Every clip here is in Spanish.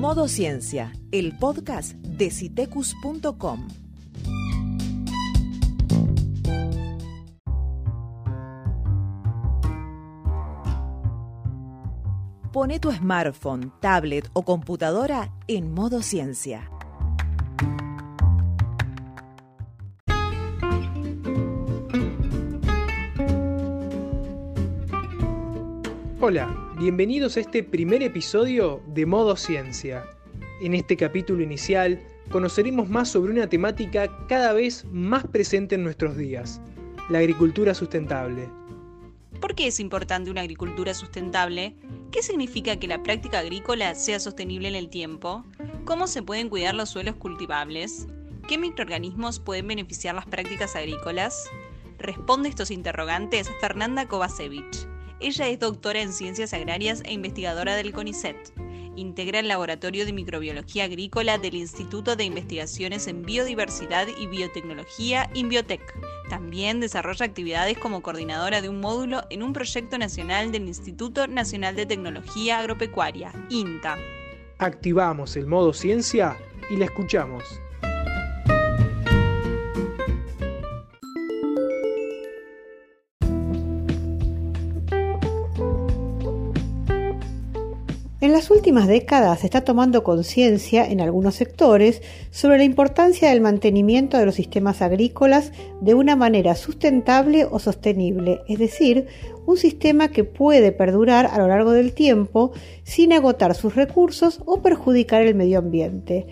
Modo Ciencia, el podcast de citecus.com. Pone tu smartphone, tablet o computadora en modo ciencia. Hola, bienvenidos a este primer episodio de Modo Ciencia. En este capítulo inicial conoceremos más sobre una temática cada vez más presente en nuestros días, la agricultura sustentable. ¿Por qué es importante una agricultura sustentable? ¿Qué significa que la práctica agrícola sea sostenible en el tiempo? ¿Cómo se pueden cuidar los suelos cultivables? ¿Qué microorganismos pueden beneficiar las prácticas agrícolas? Responde estos interrogantes Fernanda Kovacevic. Ella es doctora en ciencias agrarias e investigadora del CONICET. Integra el Laboratorio de Microbiología Agrícola del Instituto de Investigaciones en Biodiversidad y Biotecnología, INBIOTEC. También desarrolla actividades como coordinadora de un módulo en un proyecto nacional del Instituto Nacional de Tecnología Agropecuaria, INTA. Activamos el modo ciencia y la escuchamos. En las últimas décadas se está tomando conciencia en algunos sectores sobre la importancia del mantenimiento de los sistemas agrícolas de una manera sustentable o sostenible, es decir, un sistema que puede perdurar a lo largo del tiempo sin agotar sus recursos o perjudicar el medio ambiente.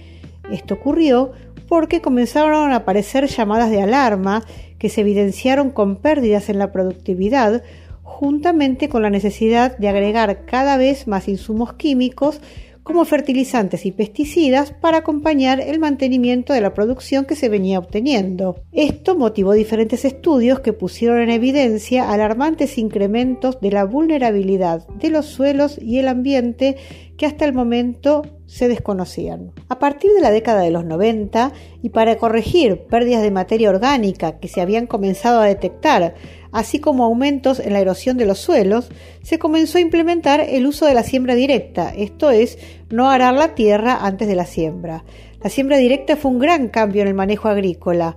Esto ocurrió porque comenzaron a aparecer llamadas de alarma que se evidenciaron con pérdidas en la productividad juntamente con la necesidad de agregar cada vez más insumos químicos como fertilizantes y pesticidas para acompañar el mantenimiento de la producción que se venía obteniendo. Esto motivó diferentes estudios que pusieron en evidencia alarmantes incrementos de la vulnerabilidad de los suelos y el ambiente que hasta el momento se desconocían. A partir de la década de los 90 y para corregir pérdidas de materia orgánica que se habían comenzado a detectar así como aumentos en la erosión de los suelos, se comenzó a implementar el uso de la siembra directa, esto es, no arar la tierra antes de la siembra. La siembra directa fue un gran cambio en el manejo agrícola,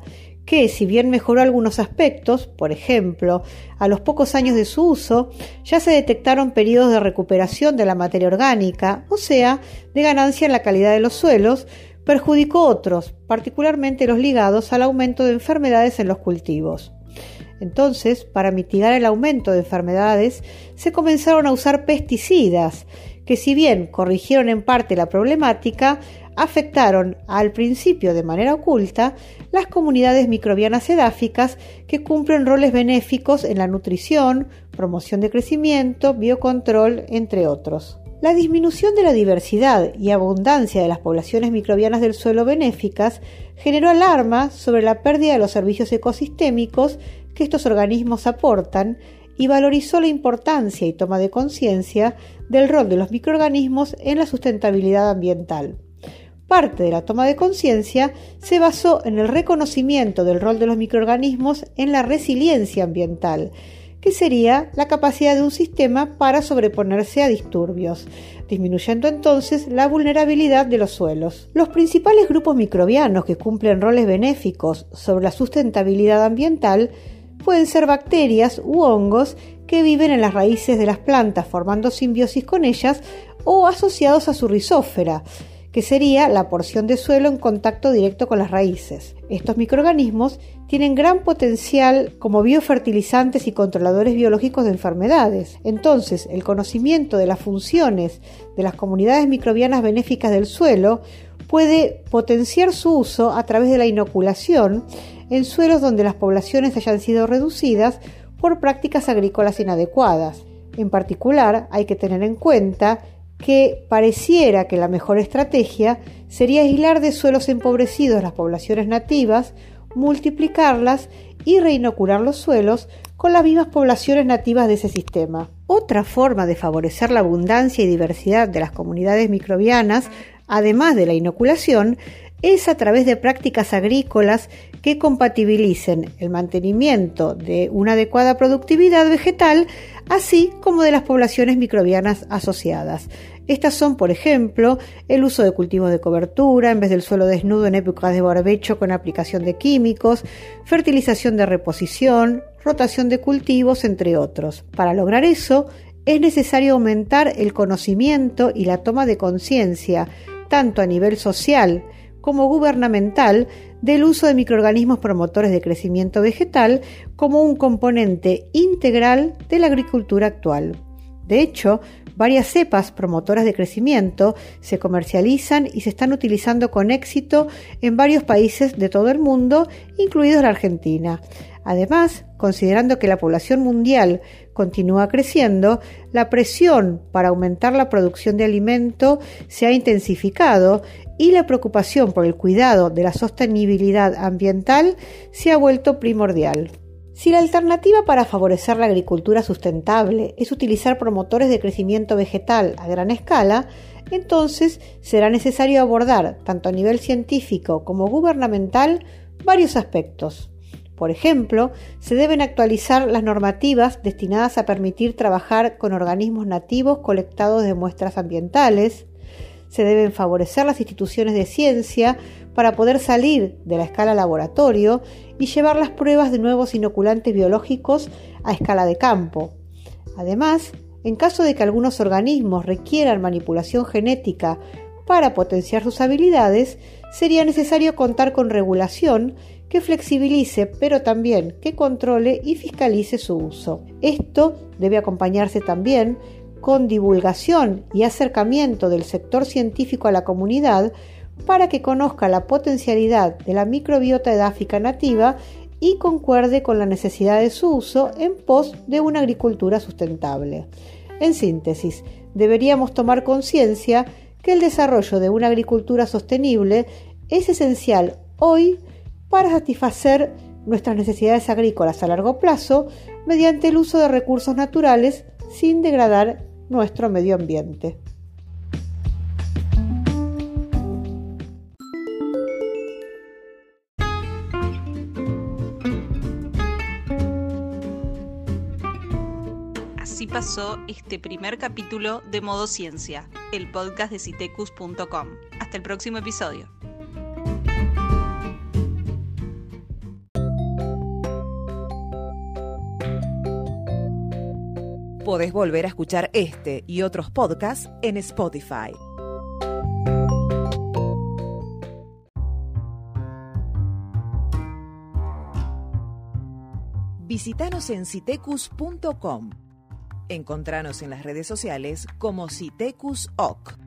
que si bien mejoró algunos aspectos, por ejemplo, a los pocos años de su uso, ya se detectaron periodos de recuperación de la materia orgánica, o sea, de ganancia en la calidad de los suelos, perjudicó otros, particularmente los ligados al aumento de enfermedades en los cultivos. Entonces, para mitigar el aumento de enfermedades, se comenzaron a usar pesticidas, que si bien corrigieron en parte la problemática, afectaron al principio de manera oculta las comunidades microbianas edáficas que cumplen roles benéficos en la nutrición, promoción de crecimiento, biocontrol, entre otros. La disminución de la diversidad y abundancia de las poblaciones microbianas del suelo benéficas generó alarma sobre la pérdida de los servicios ecosistémicos que estos organismos aportan y valorizó la importancia y toma de conciencia del rol de los microorganismos en la sustentabilidad ambiental. Parte de la toma de conciencia se basó en el reconocimiento del rol de los microorganismos en la resiliencia ambiental, que sería la capacidad de un sistema para sobreponerse a disturbios, disminuyendo entonces la vulnerabilidad de los suelos. Los principales grupos microbianos que cumplen roles benéficos sobre la sustentabilidad ambiental pueden ser bacterias u hongos que viven en las raíces de las plantas formando simbiosis con ellas o asociados a su rizósfera, que sería la porción de suelo en contacto directo con las raíces. Estos microorganismos tienen gran potencial como biofertilizantes y controladores biológicos de enfermedades. Entonces, el conocimiento de las funciones de las comunidades microbianas benéficas del suelo puede potenciar su uso a través de la inoculación en suelos donde las poblaciones hayan sido reducidas por prácticas agrícolas inadecuadas. En particular, hay que tener en cuenta que pareciera que la mejor estrategia sería aislar de suelos empobrecidos las poblaciones nativas, multiplicarlas y reinocular los suelos con las mismas poblaciones nativas de ese sistema. Otra forma de favorecer la abundancia y diversidad de las comunidades microbianas además de la inoculación, es a través de prácticas agrícolas que compatibilicen el mantenimiento de una adecuada productividad vegetal, así como de las poblaciones microbianas asociadas. Estas son, por ejemplo, el uso de cultivos de cobertura en vez del suelo desnudo en épocas de barbecho con aplicación de químicos, fertilización de reposición, rotación de cultivos, entre otros. Para lograr eso, es necesario aumentar el conocimiento y la toma de conciencia, tanto a nivel social como gubernamental, del uso de microorganismos promotores de crecimiento vegetal como un componente integral de la agricultura actual. De hecho, varias cepas promotoras de crecimiento se comercializan y se están utilizando con éxito en varios países de todo el mundo, incluidos la Argentina. Además, considerando que la población mundial continúa creciendo, la presión para aumentar la producción de alimento se ha intensificado y la preocupación por el cuidado de la sostenibilidad ambiental se ha vuelto primordial. Si la alternativa para favorecer la agricultura sustentable es utilizar promotores de crecimiento vegetal a gran escala, entonces será necesario abordar, tanto a nivel científico como gubernamental, varios aspectos. Por ejemplo, se deben actualizar las normativas destinadas a permitir trabajar con organismos nativos colectados de muestras ambientales, se deben favorecer las instituciones de ciencia para poder salir de la escala laboratorio y llevar las pruebas de nuevos inoculantes biológicos a escala de campo. Además, en caso de que algunos organismos requieran manipulación genética para potenciar sus habilidades, sería necesario contar con regulación que flexibilice, pero también que controle y fiscalice su uso. Esto debe acompañarse también con divulgación y acercamiento del sector científico a la comunidad para que conozca la potencialidad de la microbiota edáfica nativa y concuerde con la necesidad de su uso en pos de una agricultura sustentable. En síntesis, deberíamos tomar conciencia que el desarrollo de una agricultura sostenible es esencial hoy para satisfacer nuestras necesidades agrícolas a largo plazo mediante el uso de recursos naturales sin degradar nuestro medio ambiente. Así pasó este primer capítulo de Modo Ciencia, el podcast de citecus.com. Hasta el próximo episodio. Podés volver a escuchar este y otros podcasts en Spotify. Visítanos en citecus.com. Encontranos en las redes sociales como Citecus OC.